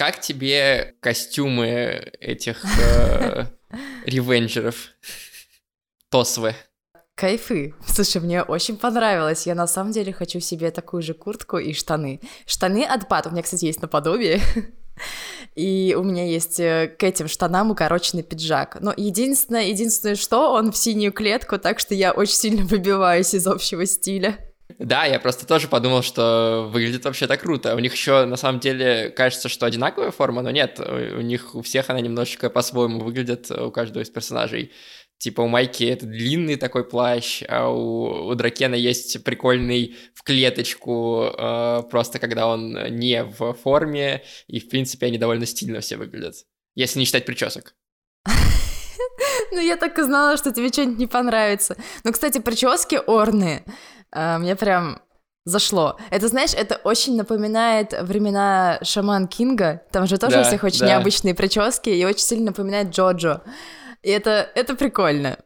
Как тебе костюмы этих э, ревенджеров? Тосвы. Кайфы. Слушай, мне очень понравилось. Я на самом деле хочу себе такую же куртку и штаны. Штаны от Бат. У меня, кстати, есть наподобие. И у меня есть э, к этим штанам укороченный пиджак. Но единственное, единственное, что он в синюю клетку, так что я очень сильно выбиваюсь из общего стиля. Да, я просто тоже подумал, что выглядит вообще так круто. У них еще на самом деле кажется, что одинаковая форма, но нет, у них у всех она немножечко по-своему выглядит, у каждого из персонажей. Типа у Майки это длинный такой плащ, а у, у Дракена есть прикольный в клеточку, э, просто когда он не в форме, и в принципе они довольно стильно все выглядят, если не считать причесок. Ну, я так и знала, что тебе что-нибудь не понравится. Ну, кстати, прически орные. А, мне прям зашло. Это, знаешь, это очень напоминает времена Шаман Кинга. Там же тоже да, у всех очень да. необычные прически, и очень сильно напоминает Джоджо. И это, это прикольно.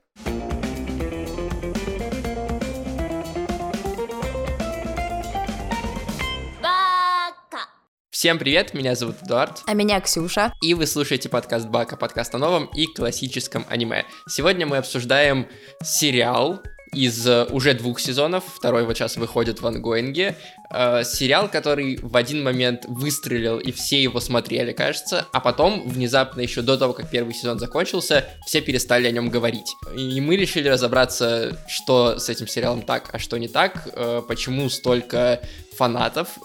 Всем привет, меня зовут Эдуард. А меня Ксюша. И вы слушаете подкаст Бака, подкаст о новом и классическом аниме. Сегодня мы обсуждаем сериал из э, уже двух сезонов, второй вот сейчас выходит в ангоинге, э, сериал, который в один момент выстрелил, и все его смотрели, кажется, а потом, внезапно, еще до того, как первый сезон закончился, все перестали о нем говорить. И мы решили разобраться, что с этим сериалом так, а что не так, э, почему столько фанатов,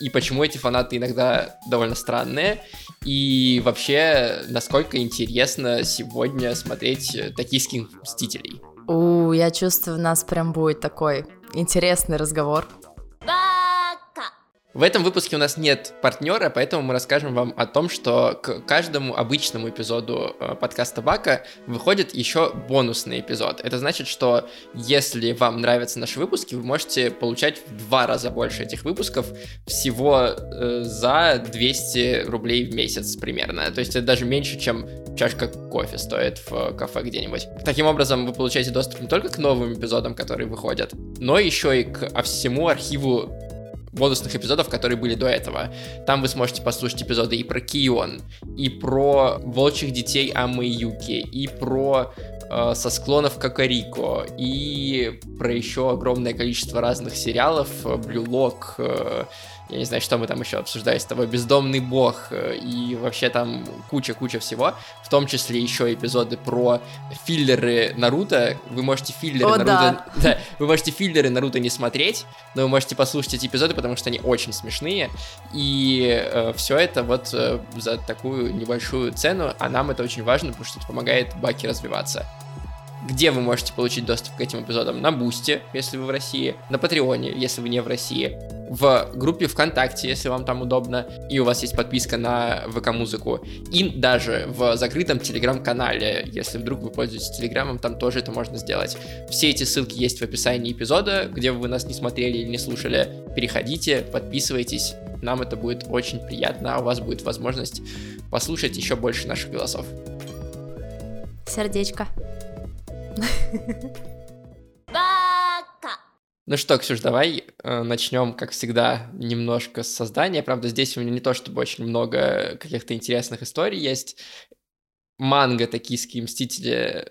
и почему эти фанаты иногда довольно странные, и вообще, насколько интересно сегодня смотреть «Токийских мстителей». У, я чувствую, у нас прям будет такой интересный разговор. В этом выпуске у нас нет партнера, поэтому мы расскажем вам о том, что к каждому обычному эпизоду э, подкаста Бака выходит еще бонусный эпизод. Это значит, что если вам нравятся наши выпуски, вы можете получать в два раза больше этих выпусков всего э, за 200 рублей в месяц примерно. То есть это даже меньше, чем чашка кофе стоит в кафе где-нибудь. Таким образом, вы получаете доступ не только к новым эпизодам, которые выходят, но еще и к всему архиву бонусных эпизодов, которые были до этого. Там вы сможете послушать эпизоды и про Кион, и про волчьих детей Амы Юки, и про э, со склонов Кокорико, и про еще огромное количество разных сериалов, Блюлок, э, я не знаю, что мы там еще обсуждали с тобой, бездомный бог, э, и вообще там куча-куча всего, в том числе еще эпизоды про филлеры Наруто, вы можете филлеры О, Наруто, да. да, вы можете филлеры Наруто не смотреть, но вы можете послушать эти эпизоды, потому что они очень смешные, и э, все это вот э, за такую небольшую цену, а нам это очень важно, потому что это помогает Баки развиваться где вы можете получить доступ к этим эпизодам? На Бусте, если вы в России, на Патреоне, если вы не в России, в группе ВКонтакте, если вам там удобно, и у вас есть подписка на ВК-музыку, и даже в закрытом Телеграм-канале, если вдруг вы пользуетесь Телеграмом, там тоже это можно сделать. Все эти ссылки есть в описании эпизода, где вы нас не смотрели или не слушали. Переходите, подписывайтесь, нам это будет очень приятно, а у вас будет возможность послушать еще больше наших голосов. Сердечко. Ну что, Ксюш, давай э, начнем, как всегда, немножко с создания. Правда, здесь у меня не то чтобы очень много каких-то интересных историй есть. Манга «Токийские мстители»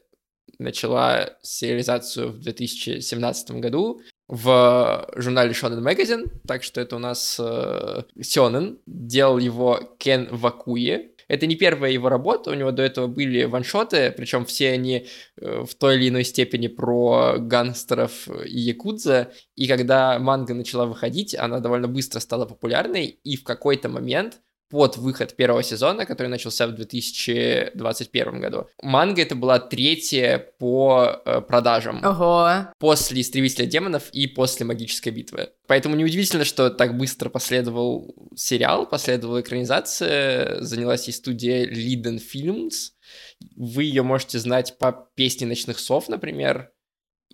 начала сериализацию в 2017 году в журнале Shonen Magazine, так что это у нас э, Сёнэн, делал его Кен Вакуи, это не первая его работа, у него до этого были ваншоты, причем все они э, в той или иной степени про гангстеров и якудза. И когда манга начала выходить, она довольно быстро стала популярной, и в какой-то момент под выход первого сезона, который начался в 2021 году. Манга это была третья по э, продажам. Ого. После «Истребителя демонов» и после «Магической битвы». Поэтому неудивительно, что так быстро последовал сериал, последовала экранизация, занялась и студия Liden Films. Вы ее можете знать по «Песне ночных сов», например,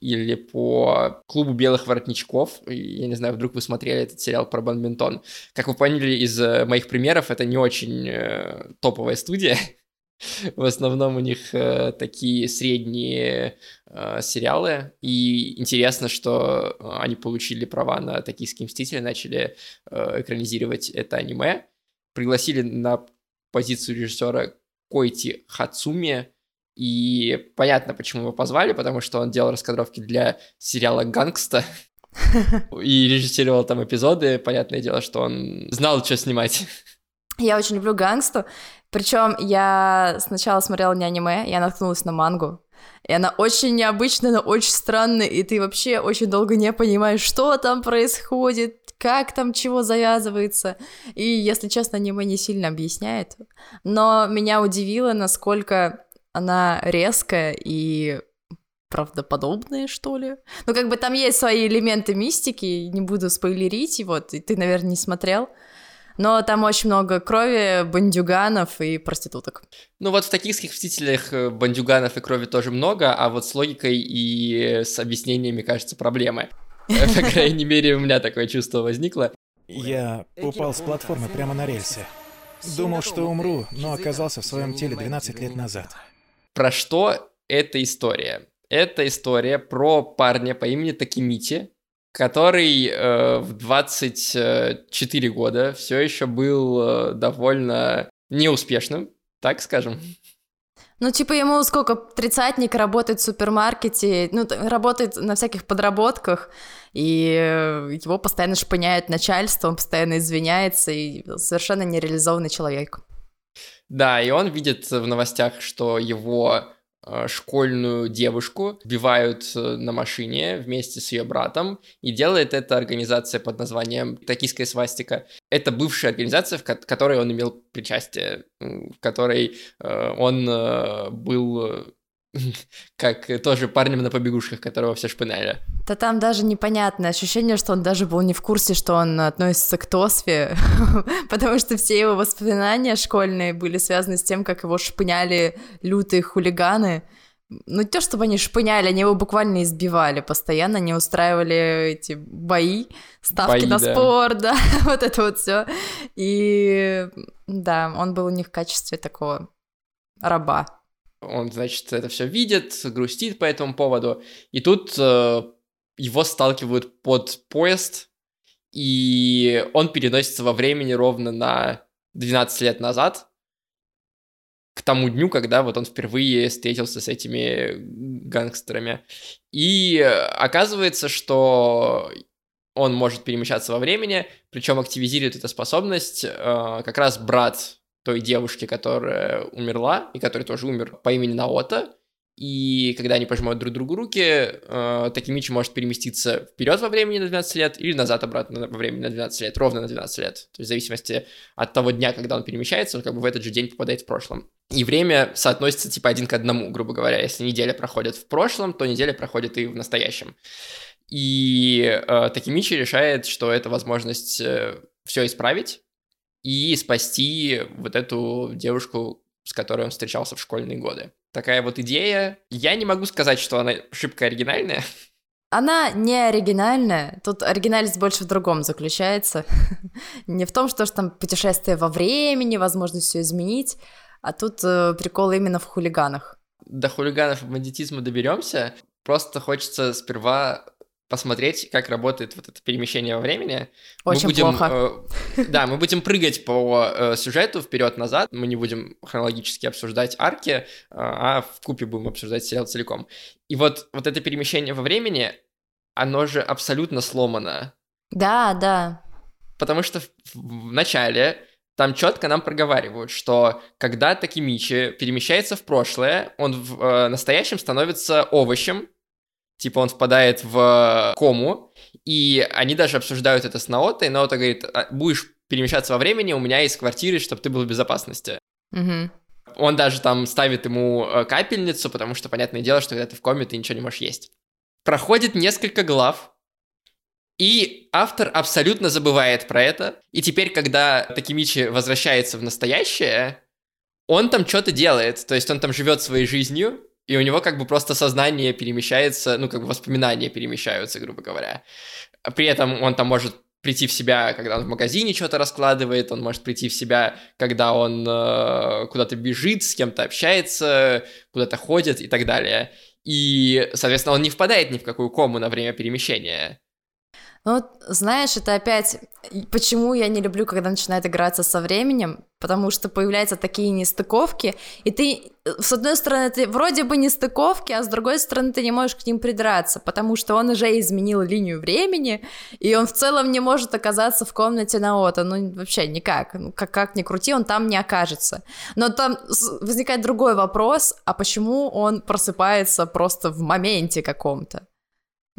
или по клубу белых воротничков. Я не знаю, вдруг вы смотрели этот сериал про бадминтон. Как вы поняли из э, моих примеров, это не очень э, топовая студия. В основном у них э, такие средние э, сериалы. И интересно, что они получили права на «Токийские мстители», начали э, экранизировать это аниме. пригласили на позицию режиссера Койти Хацуми, и понятно, почему его позвали, потому что он делал раскадровки для сериала «Гангста», и режиссировал там эпизоды. Понятное дело, что он знал, что снимать. Я очень люблю гангсту. Причем я сначала смотрела не аниме, я наткнулась на мангу. И она очень необычная, но очень странная, и ты вообще очень долго не понимаешь, что там происходит, как там чего завязывается. И, если честно, аниме не сильно объясняет. Но меня удивило, насколько она резкая и правдоподобные, что ли. Ну, как бы там есть свои элементы мистики, не буду спойлерить, вот, и ты, наверное, не смотрел. Но там очень много крови, бандюганов и проституток. Ну вот в токийских «Мстителях» э, бандюганов и крови тоже много, а вот с логикой и с объяснениями, кажется, проблемы. По крайней мере, у меня такое чувство возникло. Я упал с платформы прямо на рельсы. Думал, что умру, но оказался в своем теле 12 лет назад. Про что эта история? Это история про парня по имени Такимити, который э, в 24 года все еще был э, довольно неуспешным, так скажем. Ну, типа, ему сколько, тридцатник, работает в супермаркете, ну, работает на всяких подработках, и э, его постоянно шпыняет начальство, он постоянно извиняется, и совершенно нереализованный человек. Да, и он видит в новостях, что его Э, школьную девушку, сбивают э, на машине вместе с ее братом, и делает это организация под названием «Токийская свастика». Это бывшая организация, в которой он имел причастие, в которой э, он был как тоже парнем на побегушках, которого все шпынали. Да там даже непонятное ощущение, что он даже был не в курсе, что он относится к Тосфе, потому что все его воспоминания школьные были связаны с тем, как его шпыняли лютые хулиганы. Ну, не то, чтобы они шпыняли, они его буквально избивали постоянно, не устраивали эти бои, ставки бои, на да. спорт, да, вот это вот все. И да, он был у них в качестве такого раба. Он, значит, это все видит, грустит по этому поводу. И тут э, его сталкивают под поезд, и он переносится во времени ровно на 12 лет назад, к тому дню, когда вот он впервые встретился с этими гангстерами. И оказывается, что он может перемещаться во времени, причем активизирует эту способность э, как раз брат той девушки, которая умерла, и который тоже умер по имени Наота. И когда они пожимают друг другу руки, э, Такимичи может переместиться вперед во времени на 12 лет или назад обратно во времени на 12 лет, ровно на 12 лет. То есть в зависимости от того дня, когда он перемещается, он как бы в этот же день попадает в прошлом. И время соотносится типа один к одному, грубо говоря. Если неделя проходит в прошлом, то неделя проходит и в настоящем. И э, Такимичи решает, что это возможность э, все исправить, и спасти вот эту девушку, с которой он встречался в школьные годы. Такая вот идея. Я не могу сказать, что она шибко оригинальная. Она не оригинальная. Тут оригинальность больше в другом заключается. не в том, что там путешествие во времени, возможность все изменить, а тут э, прикол именно в хулиганах. До хулиганов и бандитизма доберемся. Просто хочется сперва посмотреть, как работает вот это перемещение во времени. Очень мы будем, плохо. Э, да, мы будем прыгать по э, сюжету вперед-назад. Мы не будем хронологически обсуждать арки, э, а в купе будем обсуждать сериал целиком. И вот, вот это перемещение во времени, оно же абсолютно сломано. Да, да. Потому что в, в начале там четко нам проговаривают, что когда Такимичи перемещается в прошлое, он в э, настоящем становится овощем, типа он впадает в кому, и они даже обсуждают это с Наотой, Наота говорит, «А, будешь перемещаться во времени, у меня есть квартиры, чтобы ты был в безопасности. Угу. Он даже там ставит ему э, капельницу, потому что, понятное дело, что когда ты в коме, ты ничего не можешь есть. Проходит несколько глав, и автор абсолютно забывает про это. И теперь, когда Такимичи возвращается в настоящее, он там что-то делает. То есть он там живет своей жизнью, и у него как бы просто сознание перемещается, ну, как бы воспоминания перемещаются, грубо говоря. При этом он там может прийти в себя, когда он в магазине что-то раскладывает, он может прийти в себя, когда он э, куда-то бежит, с кем-то общается, куда-то ходит и так далее. И, соответственно, он не впадает ни в какую кому на время перемещения. Ну, знаешь, это опять... Почему я не люблю, когда начинает играться со временем? Потому что появляются такие нестыковки, и ты, с одной стороны, ты вроде бы нестыковки, а с другой стороны, ты не можешь к ним придраться, потому что он уже изменил линию времени, и он в целом не может оказаться в комнате Наота, ну, вообще никак. Ну, как, как ни крути, он там не окажется. Но там возникает другой вопрос, а почему он просыпается просто в моменте каком-то?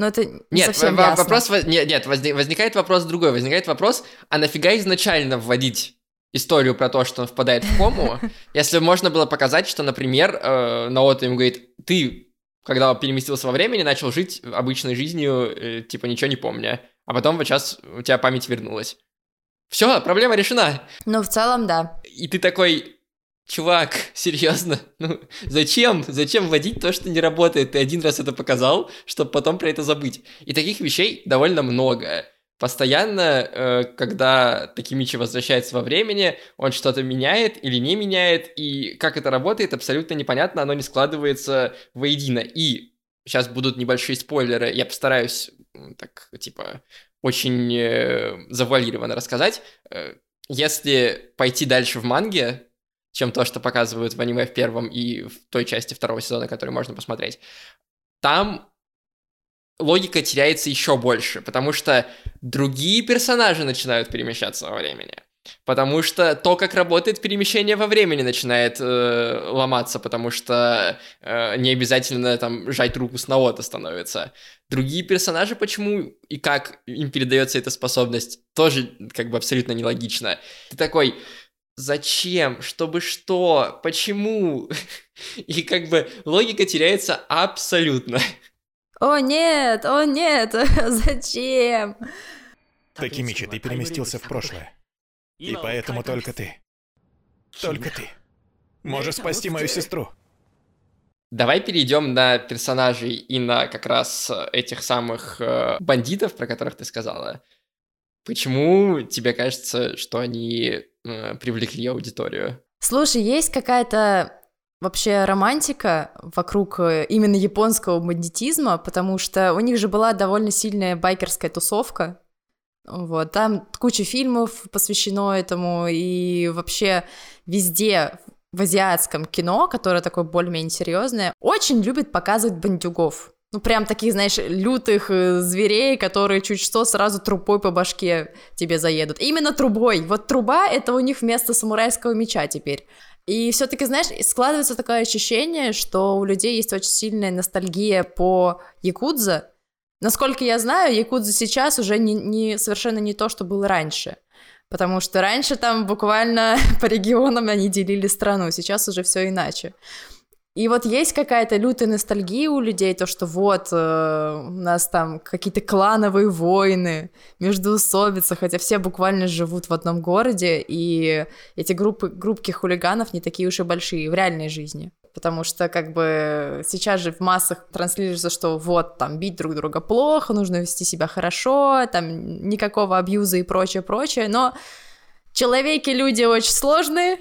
Но это не нет, совсем в- ясно. вопрос, нет, нет, возник- возникает вопрос другой, возникает вопрос, а нафига изначально вводить историю про то, что он впадает в кому, если можно было показать, что, например, э, Наото ему говорит, ты, когда переместился во времени, начал жить обычной жизнью, э, типа ничего не помня, а потом вот сейчас у тебя память вернулась. Все, проблема решена. Ну, в целом, да. И ты такой, чувак, серьезно, ну зачем, зачем вводить то, что не работает? Ты один раз это показал, чтобы потом про это забыть. И таких вещей довольно много. Постоянно, э, когда Такимичи возвращается во времени, он что-то меняет или не меняет, и как это работает, абсолютно непонятно, оно не складывается воедино. И сейчас будут небольшие спойлеры, я постараюсь так, типа, очень э, завуалированно рассказать. Э, если пойти дальше в манге, чем то, что показывают в аниме в первом и в той части второго сезона, который можно посмотреть, там логика теряется еще больше, потому что другие персонажи начинают перемещаться во времени. Потому что то, как работает перемещение во времени, начинает э, ломаться, потому что э, не обязательно там жать руку с Наото становится. Другие персонажи, почему и как им передается эта способность, тоже как бы абсолютно нелогично. Ты такой, зачем, чтобы что, почему? И как бы логика теряется абсолютно. О, нет, о, нет, зачем? Такимичи, ты переместился в прошлое. И поэтому только ты. Только ты. Можешь спасти мою сестру. Давай перейдем на персонажей и на как раз этих самых э, бандитов, про которых ты сказала. Почему тебе кажется, что они э, привлекли аудиторию? Слушай, есть какая-то вообще романтика вокруг э, именно японского бандитизма, потому что у них же была довольно сильная байкерская тусовка. Вот, там куча фильмов посвящено этому, и вообще везде в азиатском кино, которое такое более-менее серьезное, очень любит показывать бандюгов. Ну, прям таких, знаешь, лютых э, зверей, которые чуть что сразу трубой по башке тебе заедут. Именно трубой. Вот труба — это у них вместо самурайского меча теперь. И все-таки, знаешь, складывается такое ощущение, что у людей есть очень сильная ностальгия по Якудзе. Насколько я знаю, Якудза сейчас уже не, не, совершенно не то, что было раньше. Потому что раньше там буквально по регионам они делили страну, сейчас уже все иначе. И вот есть какая-то лютая ностальгия у людей, то, что вот э, у нас там какие-то клановые войны, междоусобица, хотя все буквально живут в одном городе, и эти группы, группки хулиганов не такие уж и большие в реальной жизни. Потому что как бы сейчас же в массах транслируется, что вот там бить друг друга плохо, нужно вести себя хорошо, там никакого абьюза и прочее, прочее, но Человеки люди очень сложные,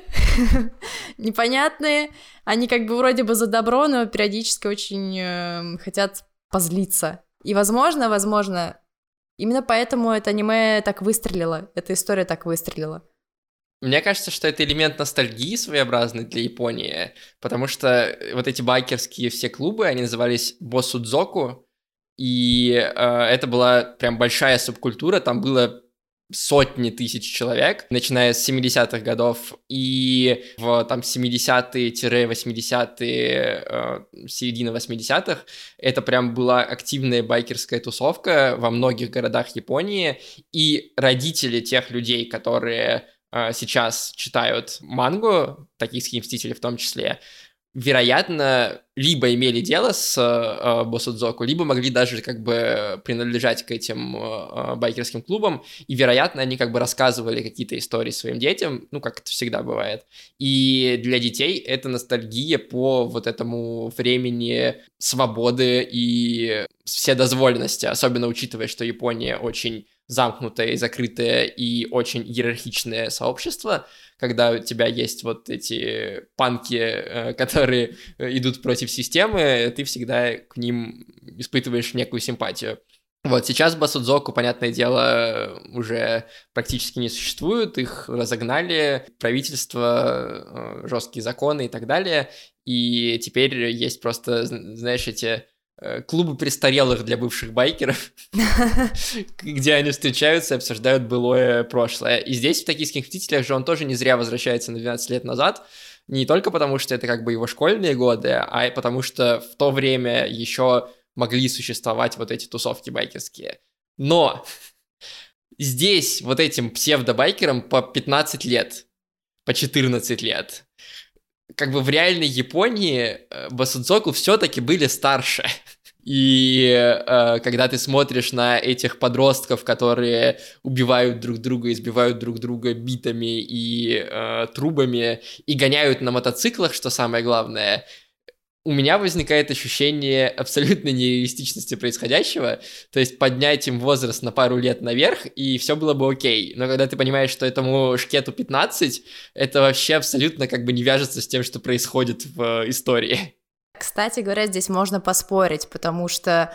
непонятные. Они как бы вроде бы за добро, но периодически очень э, хотят позлиться. И возможно, возможно, именно поэтому это аниме так выстрелило, эта история так выстрелила. Мне кажется, что это элемент ностальгии своеобразный для Японии, потому что вот эти байкерские все клубы, они назывались Босудзоку, и э, это была прям большая субкультура, там было сотни тысяч человек, начиная с 70-х годов, и в там 70-е-80-е, э, середина 80-х, это прям была активная байкерская тусовка во многих городах Японии, и родители тех людей, которые э, сейчас читают мангу, токийские мстители в том числе, вероятно, либо имели дело с э, Босудзоку, либо могли даже как бы принадлежать к этим э, байкерским клубам, и, вероятно, они как бы рассказывали какие-то истории своим детям, ну, как это всегда бывает. И для детей это ностальгия по вот этому времени свободы и вседозволенности, особенно учитывая, что Япония очень замкнутое и закрытое и очень иерархичное сообщество, когда у тебя есть вот эти панки, которые идут против системы, ты всегда к ним испытываешь некую симпатию. Вот, сейчас Басудзоку, понятное дело, уже практически не существует, их разогнали, правительство, э, жесткие законы и так далее, и теперь есть просто, знаешь, эти э, клубы престарелых для бывших байкеров, где они встречаются и обсуждают былое прошлое. И здесь в «Токийских мстителях» же он тоже не зря возвращается на 12 лет назад, не только потому, что это как бы его школьные годы, а потому что в то время еще могли существовать вот эти тусовки байкерские. Но здесь вот этим псевдобайкерам по 15 лет, по 14 лет. Как бы в реальной Японии э, Басудзоку все-таки были старше. И э, когда ты смотришь на этих подростков, которые убивают друг друга, избивают друг друга битами и э, трубами и гоняют на мотоциклах, что самое главное, у меня возникает ощущение абсолютной нереалистичности происходящего, то есть поднять им возраст на пару лет наверх, и все было бы окей. Но когда ты понимаешь, что этому шкету 15, это вообще абсолютно как бы не вяжется с тем, что происходит в истории. Кстати говоря, здесь можно поспорить, потому что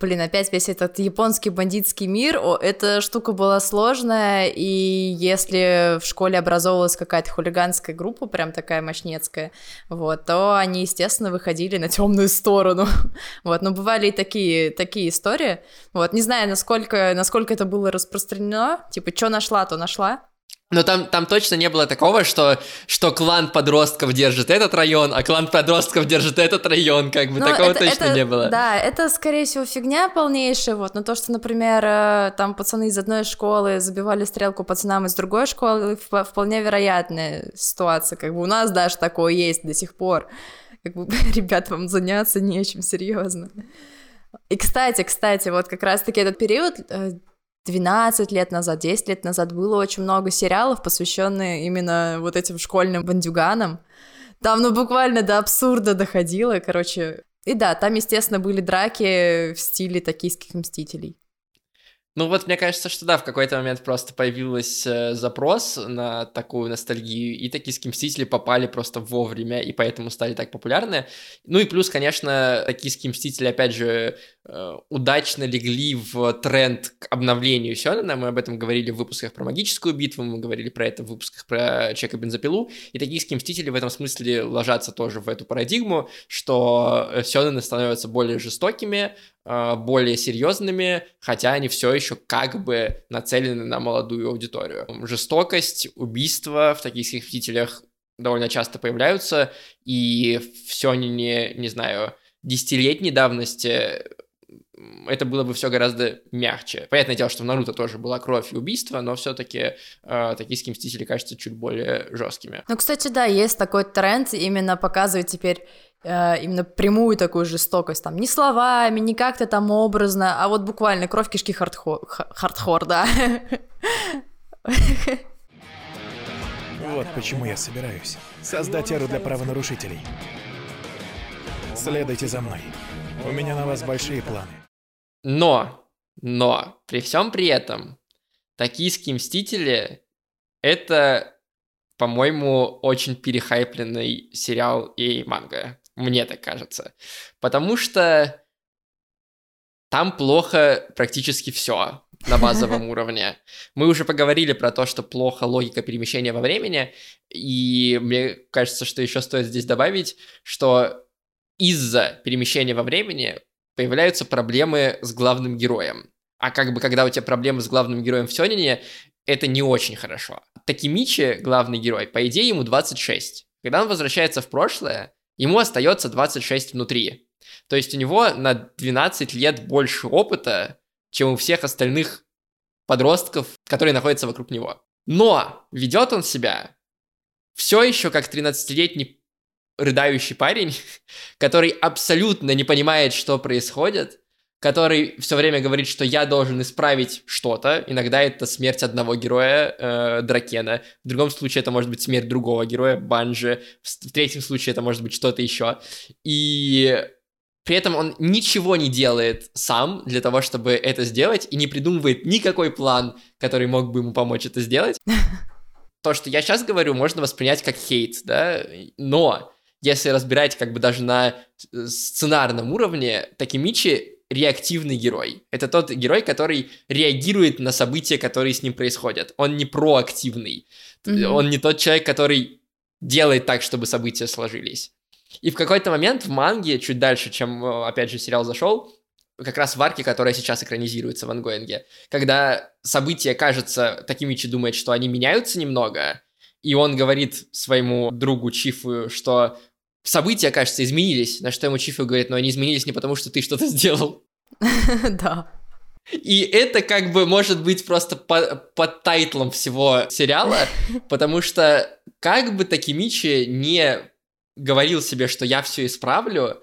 Блин, опять весь этот японский бандитский мир, о, эта штука была сложная, и если в школе образовалась какая-то хулиганская группа, прям такая мощнецкая, вот, то они, естественно, выходили на темную сторону, вот, но бывали и такие, такие истории, вот, не знаю, насколько, насколько это было распространено, типа, что нашла, то нашла, но там, там точно не было такого, что, что клан подростков держит этот район, а клан подростков держит этот район, как бы, Но такого это, точно это, не было. Да, это, скорее всего, фигня полнейшая, вот, но то, что, например, э, там пацаны из одной школы забивали стрелку пацанам из другой школы, вполне вероятная ситуация, как бы у нас даже такое есть до сих пор, как бы, ребят, вам заняться нечем, серьезно. И, кстати, кстати, вот как раз-таки этот период э, 12 лет назад, 10 лет назад было очень много сериалов, посвященных именно вот этим школьным бандюганам. Там, ну, буквально до абсурда доходило, короче. И да, там, естественно, были драки в стиле токийских мстителей. Ну вот мне кажется, что да, в какой-то момент просто появился э, запрос на такую ностальгию, и токийские мстители попали просто вовремя, и поэтому стали так популярны. Ну и плюс, конечно, токийские мстители, опять же, удачно легли в тренд к обновлению Сёнэна. Мы об этом говорили в выпусках про магическую битву, мы говорили про это в выпусках про Чека бензопилу. И токийские мстители в этом смысле ложатся тоже в эту парадигму, что э, Сёнэны становятся более жестокими, а, более серьезными, хотя они все еще как бы нацелены на молодую аудиторию. Жестокость, убийства в таких мстителях довольно часто появляются, и все они не, не знаю, десятилетней давности это было бы все гораздо мягче. Понятное дело, что в Наруто тоже была кровь и убийство, но все-таки э, токийские мстители кажутся чуть более жесткими. Ну, кстати, да, есть такой тренд именно показывать теперь Э, именно прямую такую жестокость, там, не словами, не как-то там образно, а вот буквально кровь кишки хардхор, хардхор да. Вот почему я собираюсь создать эру для правонарушителей. Следуйте за мной. У меня на вас большие планы. Но, но, при всем при этом, токийские мстители — это, по-моему, очень перехайпленный сериал и манга. Мне так кажется. Потому что там плохо практически все на базовом уровне. Мы уже поговорили про то, что плохо логика перемещения во времени, и мне кажется, что еще стоит здесь добавить, что из-за перемещения во времени появляются проблемы с главным героем. А как бы когда у тебя проблемы с главным героем в Сёнине, это не очень хорошо. Такимичи, главный герой, по идее ему 26. Когда он возвращается в прошлое, ему остается 26 внутри. То есть у него на 12 лет больше опыта, чем у всех остальных подростков, которые находятся вокруг него. Но ведет он себя все еще как 13-летний рыдающий парень, который абсолютно не понимает, что происходит, который все время говорит, что я должен исправить что-то. Иногда это смерть одного героя, э, Дракена. В другом случае это может быть смерть другого героя, Банжи. В третьем случае это может быть что-то еще. И при этом он ничего не делает сам для того, чтобы это сделать, и не придумывает никакой план, который мог бы ему помочь это сделать. То, что я сейчас говорю, можно воспринять как хейт, да, но если разбирать как бы даже на э, сценарном уровне, Такимичи реактивный герой. Это тот герой, который реагирует на события, которые с ним происходят. Он не проактивный. Mm-hmm. Он не тот человек, который делает так, чтобы события сложились. И в какой-то момент в манге, чуть дальше, чем, э, опять же, сериал зашел, как раз в арке, которая сейчас экранизируется в ангоинге, когда события, кажется, Такимичи думает, что они меняются немного, и он говорит своему другу Чифу, что события, кажется, изменились, на что ему Чифу говорит, но они изменились не потому, что ты что-то сделал. Да. И это как бы может быть просто по под тайтлом всего сериала, потому что как бы Такимичи не говорил себе, что я все исправлю,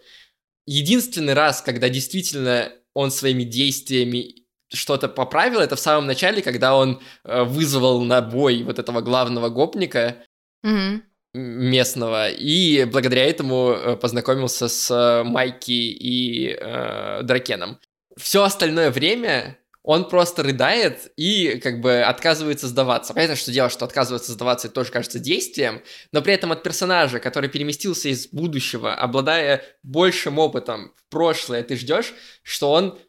единственный раз, когда действительно он своими действиями что-то поправил, это в самом начале, когда он э, вызвал на бой вот этого главного гопника mm-hmm. Местного, и благодаря этому э, познакомился с э, Майки и э, Дракеном. Все остальное время он просто рыдает и как бы отказывается сдаваться. Понятно, что дело, что отказывается сдаваться, это тоже кажется действием, но при этом от персонажа, который переместился из будущего, обладая большим опытом в прошлое, ты ждешь, что он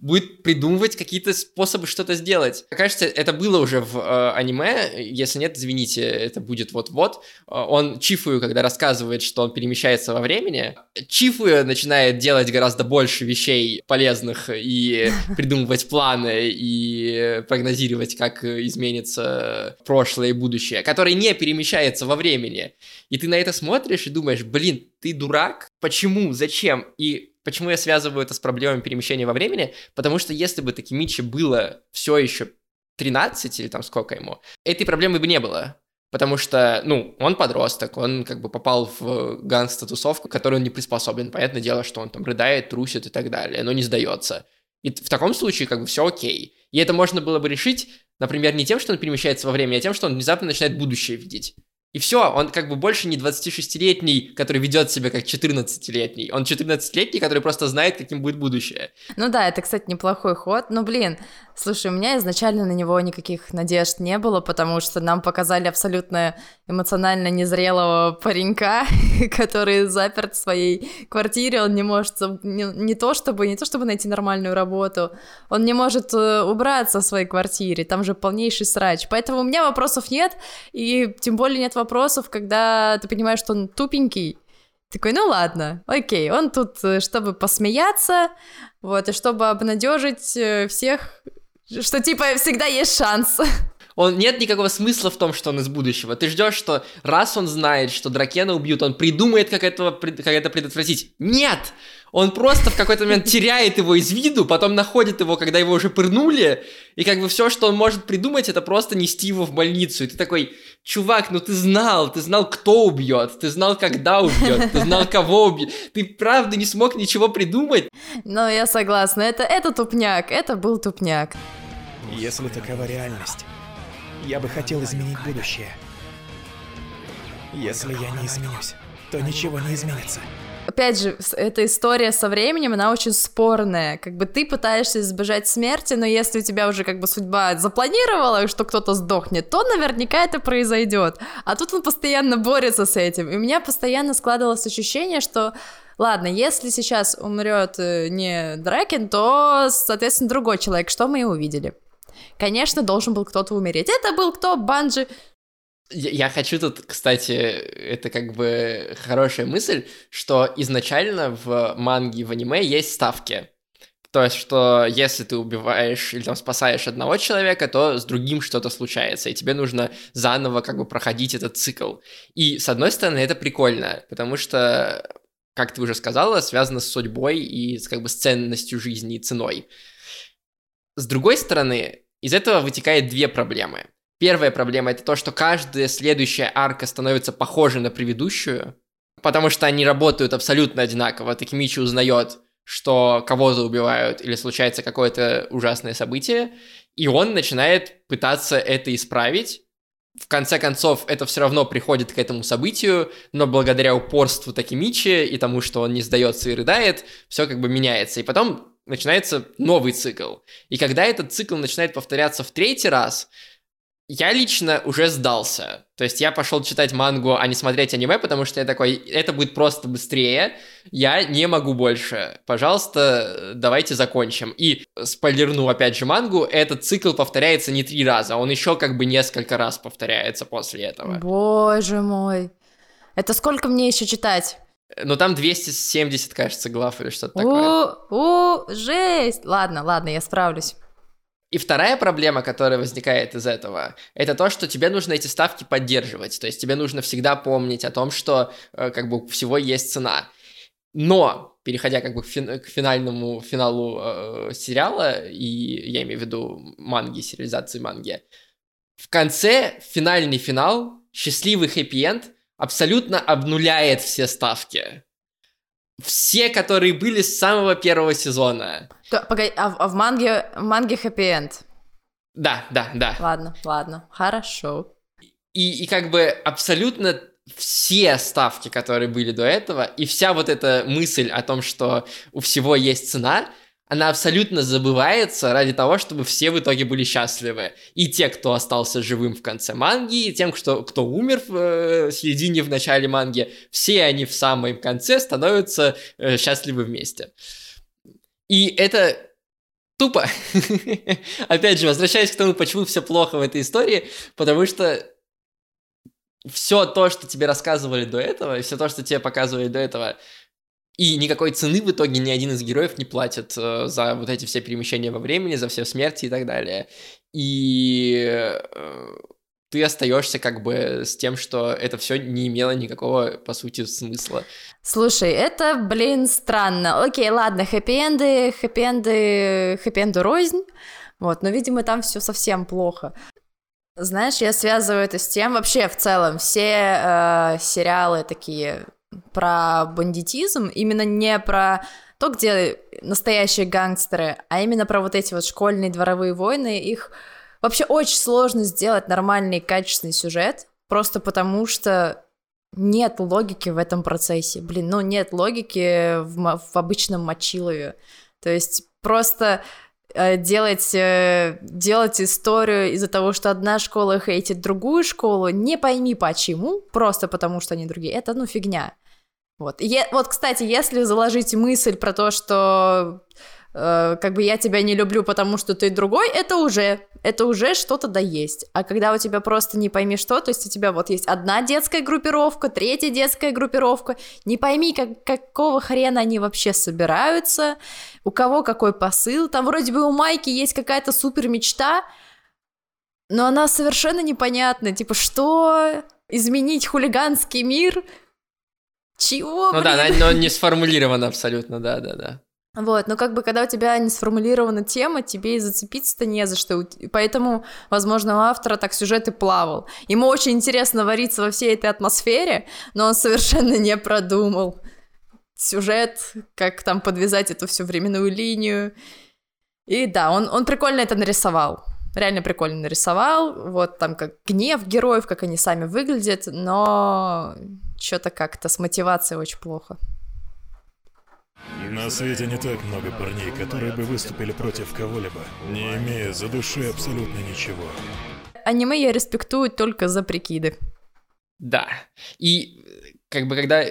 будет придумывать какие-то способы что-то сделать. Кажется, это было уже в э, аниме, если нет, извините, это будет вот-вот. Э, он Чифую, когда рассказывает, что он перемещается во времени, Чифую начинает делать гораздо больше вещей полезных и придумывать планы и прогнозировать, как изменится прошлое и будущее, который не перемещается во времени. И ты на это смотришь и думаешь, блин, ты дурак? Почему? Зачем? И Почему я связываю это с проблемами перемещения во времени? Потому что если бы Такимичи было все еще 13 или там сколько ему, этой проблемы бы не было. Потому что, ну, он подросток, он как бы попал в гангста-тусовку, которой он не приспособлен. Понятное дело, что он там рыдает, трусит и так далее, но не сдается. И в таком случае как бы все окей. И это можно было бы решить, например, не тем, что он перемещается во время, а тем, что он внезапно начинает будущее видеть. И все, он как бы больше не 26-летний, который ведет себя как 14-летний. Он 14-летний, который просто знает, каким будет будущее. Ну да, это, кстати, неплохой ход. Но, блин, слушай, у меня изначально на него никаких надежд не было, потому что нам показали абсолютно эмоционально незрелого паренька, который заперт в своей квартире, он не может не, не то чтобы не то чтобы найти нормальную работу, он не может э, убраться в своей квартире, там же полнейший срач. Поэтому у меня вопросов нет, и тем более нет вопросов, когда ты понимаешь, что он тупенький, такой, ну ладно, окей, он тут, э, чтобы посмеяться, вот, и чтобы обнадежить э, всех, что типа всегда есть шанс. Он нет никакого смысла в том, что он из будущего. Ты ждешь, что раз он знает, что Дракена убьют, он придумает, как, этого, как это предотвратить. Нет! Он просто в какой-то момент теряет его из виду, потом находит его, когда его уже пырнули, и как бы все, что он может придумать, это просто нести его в больницу. И ты такой, чувак, ну ты знал, ты знал, кто убьет, ты знал, когда убьет, ты знал, кого убьет. Ты правда не смог ничего придумать. Но я согласна, это, это тупняк, это был тупняк. Если такова реальность, я бы хотел изменить будущее. Если я не изменюсь, то ничего не изменится опять же, эта история со временем, она очень спорная. Как бы ты пытаешься избежать смерти, но если у тебя уже как бы судьба запланировала, что кто-то сдохнет, то наверняка это произойдет. А тут он постоянно борется с этим. И у меня постоянно складывалось ощущение, что Ладно, если сейчас умрет э, не Дракен, то, соответственно, другой человек. Что мы и увидели. Конечно, должен был кто-то умереть. Это был кто? Банджи я хочу тут, кстати, это как бы хорошая мысль, что изначально в манге, в аниме есть ставки. То есть, что если ты убиваешь или там спасаешь одного человека, то с другим что-то случается, и тебе нужно заново как бы проходить этот цикл. И, с одной стороны, это прикольно, потому что, как ты уже сказала, связано с судьбой и с, как бы с ценностью жизни и ценой. С другой стороны, из этого вытекает две проблемы. Первая проблема это то, что каждая следующая арка становится похожей на предыдущую, потому что они работают абсолютно одинаково. Такимичи узнает, что кого-то убивают или случается какое-то ужасное событие, и он начинает пытаться это исправить. В конце концов, это все равно приходит к этому событию, но благодаря упорству Такимичи и тому, что он не сдается и рыдает, все как бы меняется. И потом начинается новый цикл. И когда этот цикл начинает повторяться в третий раз, я лично уже сдался. То есть я пошел читать мангу, а не смотреть аниме, потому что я такой, это будет просто быстрее, я не могу больше. Пожалуйста, давайте закончим. И спойлерну опять же мангу, этот цикл повторяется не три раза, он еще как бы несколько раз повторяется после этого. Боже мой. Это сколько мне еще читать? Ну там 270, кажется, глав или что-то такое. О, жесть! Ладно, ладно, я справлюсь. И вторая проблема, которая возникает из этого, это то, что тебе нужно эти ставки поддерживать. То есть тебе нужно всегда помнить о том, что э, как бы всего есть цена. Но, переходя как бы к, фин- к финальному финалу э, сериала, и я имею в виду манги, сериализации манги, в конце финальный финал, счастливый хэппи-энд, абсолютно обнуляет все ставки. Все, которые были с самого первого сезона. То, погоди, а, в- а в манге, в манге хэппи-энд? Да, да, да. Ладно, ладно, хорошо. И, и как бы абсолютно все ставки, которые были до этого, и вся вот эта мысль о том, что у всего есть цена, она абсолютно забывается ради того, чтобы все в итоге были счастливы. И те, кто остался живым в конце манги, и тем, кто, кто умер в э, середине, в начале манги, все они в самом конце становятся э, счастливы вместе. И это тупо. Опять же, возвращаясь к тому, почему все плохо в этой истории, потому что все то, что тебе рассказывали до этого, и все то, что тебе показывали до этого, и никакой цены в итоге ни один из героев не платит э, за вот эти все перемещения во времени, за все смерти и так далее. И э, ты остаешься как бы с тем, что это все не имело никакого, по сути, смысла. Слушай, это, блин, странно. Окей, ладно, хэппи-энды, хэппи-энды, хэппи-энду рознь. Вот, но, видимо, там все совсем плохо. Знаешь, я связываю это с тем, вообще, в целом, все э, сериалы такие про бандитизм, именно не про то, где настоящие гангстеры, а именно про вот эти вот школьные дворовые войны, их вообще очень сложно сделать нормальный качественный сюжет, просто потому что нет логики в этом процессе. Блин, ну нет логики в, в обычном мочилове. То есть просто э, делать, э, делать историю из-за того, что одна школа хейтит другую школу, не пойми почему, просто потому что они другие, это ну фигня. Вот. Е- вот, кстати, если заложить мысль про то, что э, как бы я тебя не люблю, потому что ты другой, это уже, это уже что-то да есть. А когда у тебя просто не пойми что, то есть у тебя вот есть одна детская группировка, третья детская группировка, не пойми, как, какого хрена они вообще собираются, у кого какой посыл, там вроде бы у Майки есть какая-то супер мечта, но она совершенно непонятна, типа, что изменить хулиганский мир, чего, Ну да, блин? но не сформулировано абсолютно, да-да-да. Вот, но как бы когда у тебя не сформулирована тема, тебе и зацепиться-то не за что. Поэтому, возможно, у автора так сюжет и плавал. Ему очень интересно вариться во всей этой атмосфере, но он совершенно не продумал сюжет, как там подвязать эту всю временную линию. И да, он, он прикольно это нарисовал. Реально прикольно нарисовал. Вот там как гнев героев, как они сами выглядят, но что-то как-то с мотивацией очень плохо. На свете не так много парней, которые бы выступили против кого-либо, не имея за душой абсолютно ничего. Аниме я респектую только за прикиды. Да. И как бы когда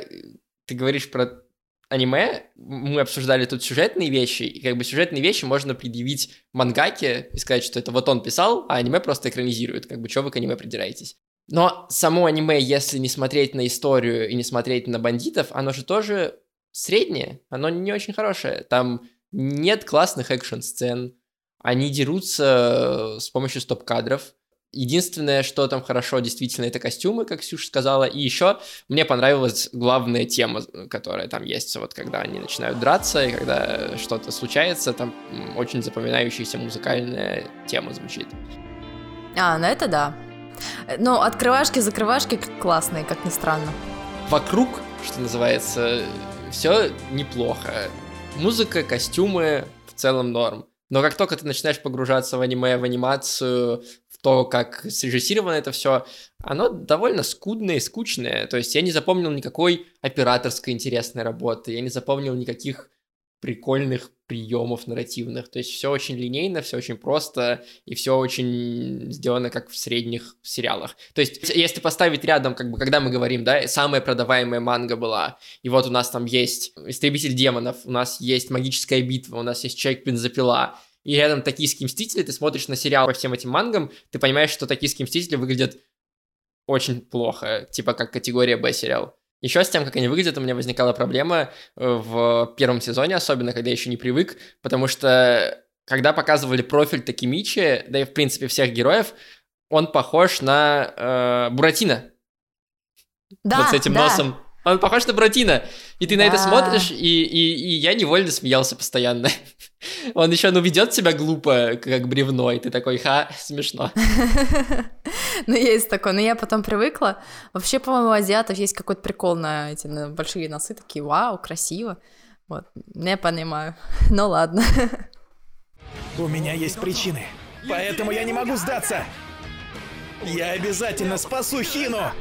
ты говоришь про аниме, мы обсуждали тут сюжетные вещи, и как бы сюжетные вещи можно предъявить мангаке и сказать, что это вот он писал, а аниме просто экранизирует, как бы что вы к аниме придираетесь. Но само аниме, если не смотреть на историю и не смотреть на бандитов, оно же тоже среднее, оно не очень хорошее. Там нет классных экшн-сцен, они дерутся э, с помощью стоп-кадров. Единственное, что там хорошо, действительно, это костюмы, как Ксюша сказала. И еще мне понравилась главная тема, которая там есть. Вот когда они начинают драться, и когда что-то случается, там очень запоминающаяся музыкальная тема звучит. А, ну это да. Э, Ну, открывашки, закрывашки классные, как ни странно. Вокруг, что называется, все неплохо. Музыка, костюмы, в целом норм. Но как только ты начинаешь погружаться в аниме, в анимацию, в то, как срежиссировано это все, оно довольно скудное и скучное. То есть я не запомнил никакой операторской интересной работы, я не запомнил никаких прикольных приемов нарративных. То есть все очень линейно, все очень просто, и все очень сделано как в средних сериалах. То есть, если поставить рядом, как бы, когда мы говорим, да, самая продаваемая манга была, и вот у нас там есть Истребитель демонов, у нас есть Магическая битва, у нас есть Человек-бензопила, и рядом Токийские мстители, ты смотришь на сериал по всем этим мангам, ты понимаешь, что Токийские мстители выглядят очень плохо, типа как категория Б-сериал. Еще с тем, как они выглядят, у меня возникала проблема э, в первом сезоне, особенно когда я еще не привык, потому что когда показывали профиль Такимичи, да и в принципе всех героев, он похож на э, Буратино. Да, вот с этим да. носом. Он похож на Буратино. И ты на это Да. смотришь, и, и, и я невольно смеялся постоянно. Он еще, ну, ведет себя глупо, как бревно, и ты такой, ха, смешно. Ну, есть такое. Но я потом привыкла. Вообще, по-моему, у азиатов есть какой-то прикол на эти на большие носы. Такие, вау, красиво. Вот, не понимаю. Ну, ладно. У меня есть причины, поэтому я не могу сдаться. Я обязательно спасу Хину.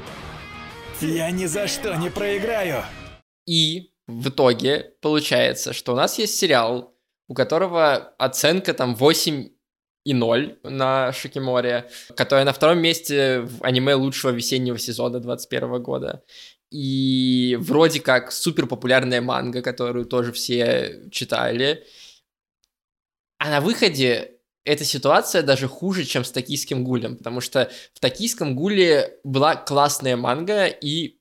Я ни за что не проиграю. И в итоге получается, что у нас есть сериал, у которого оценка там 8 и 0 на Шикиморе, который на втором месте в аниме лучшего весеннего сезона 21 года. И вроде как супер популярная манга, которую тоже все читали. А на выходе эта ситуация даже хуже, чем с токийским гулем, потому что в токийском гуле была классная манга и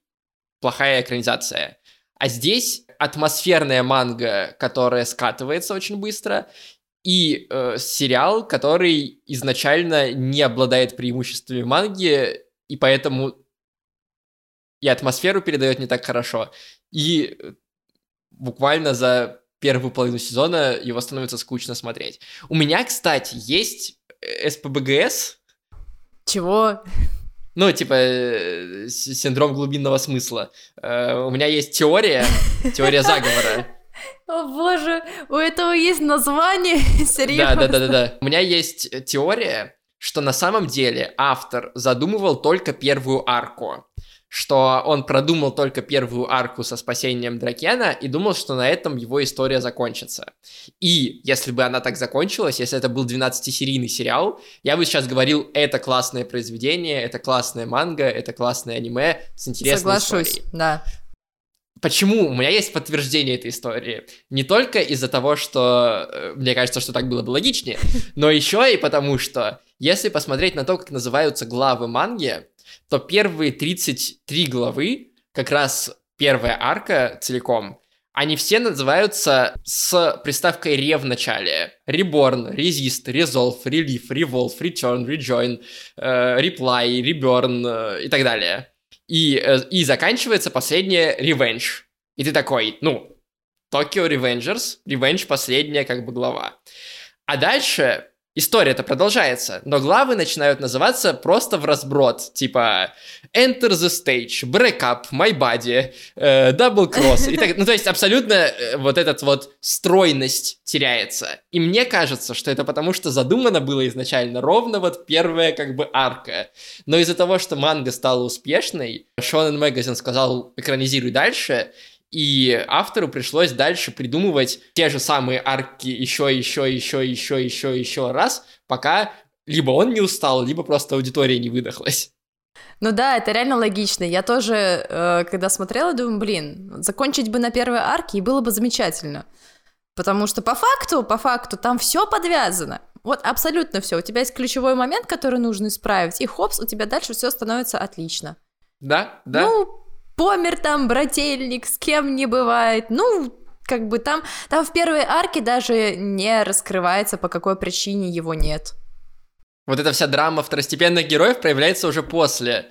плохая экранизация. А здесь атмосферная манга, которая скатывается очень быстро, и э, сериал, который изначально не обладает преимуществами манги, и поэтому и атмосферу передает не так хорошо. И э, буквально за первую половину сезона его становится скучно смотреть. У меня, кстати, есть э, СПБГС, Чего? ну, типа, э, синдром глубинного смысла. Э, У меня есть теория, теория заговора. О боже, у этого есть название? Да, Серьезно? да, да, да, да. У меня есть теория, что на самом деле автор задумывал только первую арку. Что он продумал только первую арку со спасением Дракена и думал, что на этом его история закончится. И если бы она так закончилась, если это был 12-серийный сериал, я бы сейчас говорил, это классное произведение, это классная манга, это классное аниме с интересной Соглашусь, историей. да. Почему? У меня есть подтверждение этой истории. Не только из-за того, что э, мне кажется, что так было бы логичнее, но еще и потому, что если посмотреть на то, как называются главы манги, то первые 33 главы, как раз первая арка целиком, они все называются с приставкой «ре» в начале. Reborn, Resist, Resolve, Relief, Revolve, Return, Rejoin, э, Reply, Reburn э, и так далее. И, э, и заканчивается последняя Revenge. И ты такой, ну, Tokyo Revengers, Revenge последняя как бы глава. А дальше история-то продолжается, но главы начинают называться просто в разброд, типа Enter the Stage, Break Up, My Body, э, Double Cross. И так, ну, то есть абсолютно э, вот этот вот стройность теряется. И мне кажется, что это потому, что задумано было изначально ровно вот первая как бы арка. Но из-за того, что манга стала успешной, Shonen Magazine сказал экранизируй дальше, и автору пришлось дальше придумывать те же самые арки еще, еще, еще, еще, еще, еще раз, пока либо он не устал, либо просто аудитория не выдохлась. Ну да, это реально логично. Я тоже, э, когда смотрела, думаю, блин, закончить бы на первой арке, и было бы замечательно. Потому что по факту, по факту, там все подвязано. Вот абсолютно все. У тебя есть ключевой момент, который нужно исправить, и хопс, у тебя дальше все становится отлично. Да, да. Ну, помер там брательник, с кем не бывает. Ну, как бы там, там в первой арке даже не раскрывается, по какой причине его нет. Вот эта вся драма второстепенных героев проявляется уже после.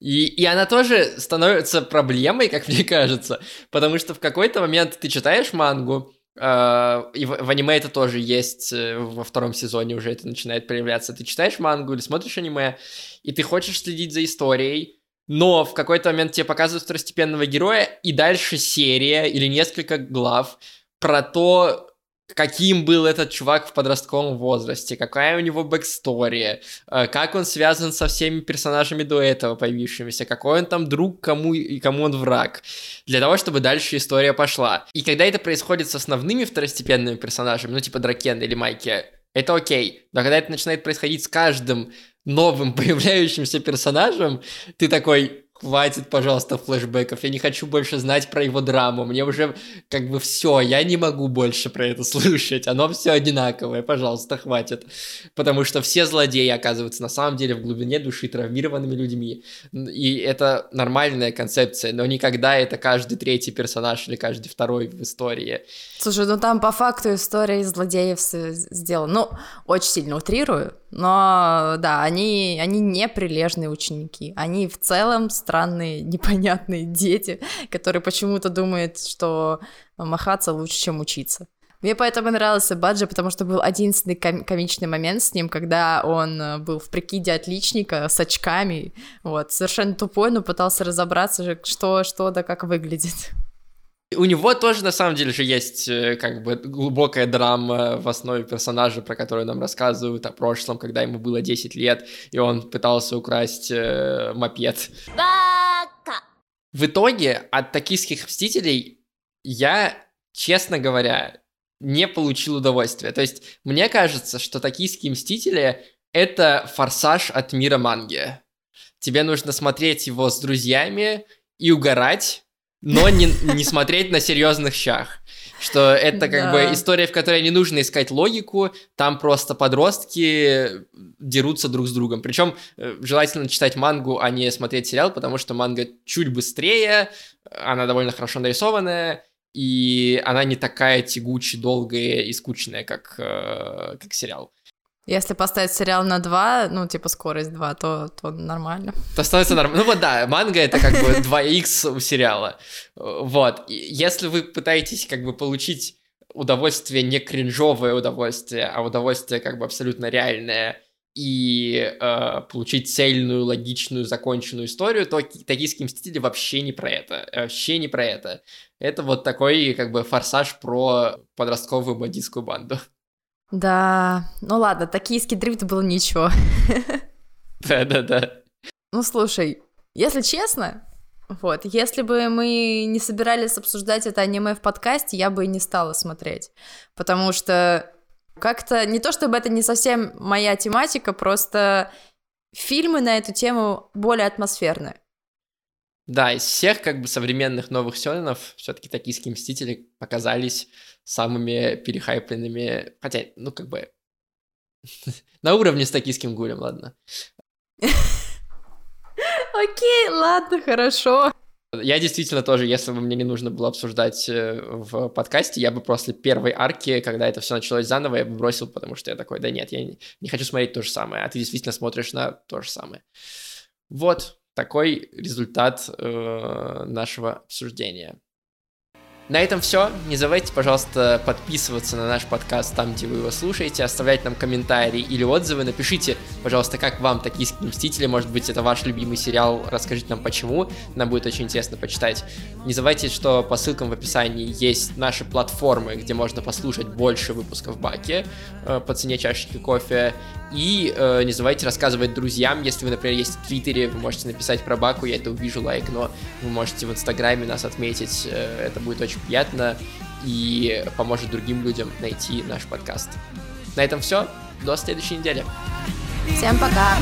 И, и она тоже становится проблемой, как мне кажется, потому что в какой-то момент ты читаешь мангу, э, и в, в аниме это тоже есть, э, во втором сезоне уже это начинает проявляться. Ты читаешь мангу или смотришь аниме, и ты хочешь следить за историей, но в какой-то момент тебе показывают второстепенного героя, и дальше серия или несколько глав про то, каким был этот чувак в подростковом возрасте, какая у него бэкстория, э, как он связан со всеми персонажами до этого появившимися, какой он там друг, кому и кому он враг, для того, чтобы дальше история пошла. И когда это происходит с основными второстепенными персонажами, ну типа Дракен или Майки, это окей. Но когда это начинает происходить с каждым новым появляющимся персонажем, ты такой, хватит, пожалуйста, флешбеков, я не хочу больше знать про его драму, мне уже как бы все, я не могу больше про это слушать, оно все одинаковое, пожалуйста, хватит. Потому что все злодеи оказываются на самом деле в глубине души травмированными людьми. И это нормальная концепция, но никогда это каждый третий персонаж или каждый второй в истории. Слушай, ну там по факту история злодеев сделана. Ну, очень сильно утрирую, но да, они, они не прилежные ученики. Они в целом странные, непонятные дети, которые почему-то думают, что махаться лучше, чем учиться. Мне поэтому нравился Баджи, потому что был единственный ком- комичный момент с ним, когда он э, был в прикиде отличника с очками, вот, совершенно тупой, но пытался разобраться, что, что да как выглядит. У него тоже, на самом деле, же есть э, как бы глубокая драма в основе персонажа, про которую нам рассказывают о прошлом, когда ему было 10 лет, и он пытался украсть э, мопед. Бака. В итоге от токийских мстителей я, честно говоря, не получил удовольствия. То есть мне кажется, что токийские мстители — это форсаж от мира манги. Тебе нужно смотреть его с друзьями и угорать, но не, не смотреть на серьезных щах. Что это как да. бы история, в которой не нужно искать логику, там просто подростки дерутся друг с другом. Причем э, желательно читать мангу, а не смотреть сериал, потому что манга чуть быстрее, она довольно хорошо нарисованная, и она не такая тягучая, долгая и скучная, как, э, как сериал. Если поставить сериал на 2, ну, типа скорость 2, то, то нормально. То становится нормально. Ну вот да, манга это как бы 2х у сериала. Вот. Если вы пытаетесь как бы получить удовольствие не кринжовое удовольствие, а удовольствие как бы абсолютно реальное и э, получить цельную, логичную, законченную историю, то «Токийские мстители» вообще не про это. Вообще не про это. Это вот такой как бы форсаж про подростковую бандитскую банду. Да, ну ладно, токийский дрифт был ничего. Да-да-да. Ну слушай, если честно, вот, если бы мы не собирались обсуждать это аниме в подкасте, я бы и не стала смотреть, потому что как-то не то чтобы это не совсем моя тематика, просто фильмы на эту тему более атмосферные. Да, из всех как бы современных новых сёнэнов все-таки токийские мстители показались самыми перехайпленными, хотя, ну как бы на уровне с токийским гулем, ладно. Окей, ладно, хорошо. Я действительно тоже, если бы мне не нужно было обсуждать э, в подкасте, я бы после первой арки, когда это все началось заново, я бы бросил, потому что я такой, да нет, я не, не хочу смотреть то же самое, а ты действительно смотришь на то же самое. Вот, такой результат э, нашего обсуждения. На этом все. Не забывайте, пожалуйста, подписываться на наш подкаст там, где вы его слушаете, оставлять нам комментарии или отзывы. Напишите, пожалуйста, как вам «Токийские мстители». Может быть, это ваш любимый сериал. Расскажите нам, почему. Нам будет очень интересно почитать. Не забывайте, что по ссылкам в описании есть наши платформы, где можно послушать больше выпусков Баки э, по цене чашечки кофе. И э, не забывайте рассказывать друзьям, если вы, например, есть в Твиттере, вы можете написать про Баку, я это увижу, лайк, но вы можете в Инстаграме нас отметить, э, это будет очень приятно и поможет другим людям найти наш подкаст. На этом все. До следующей недели. Всем пока.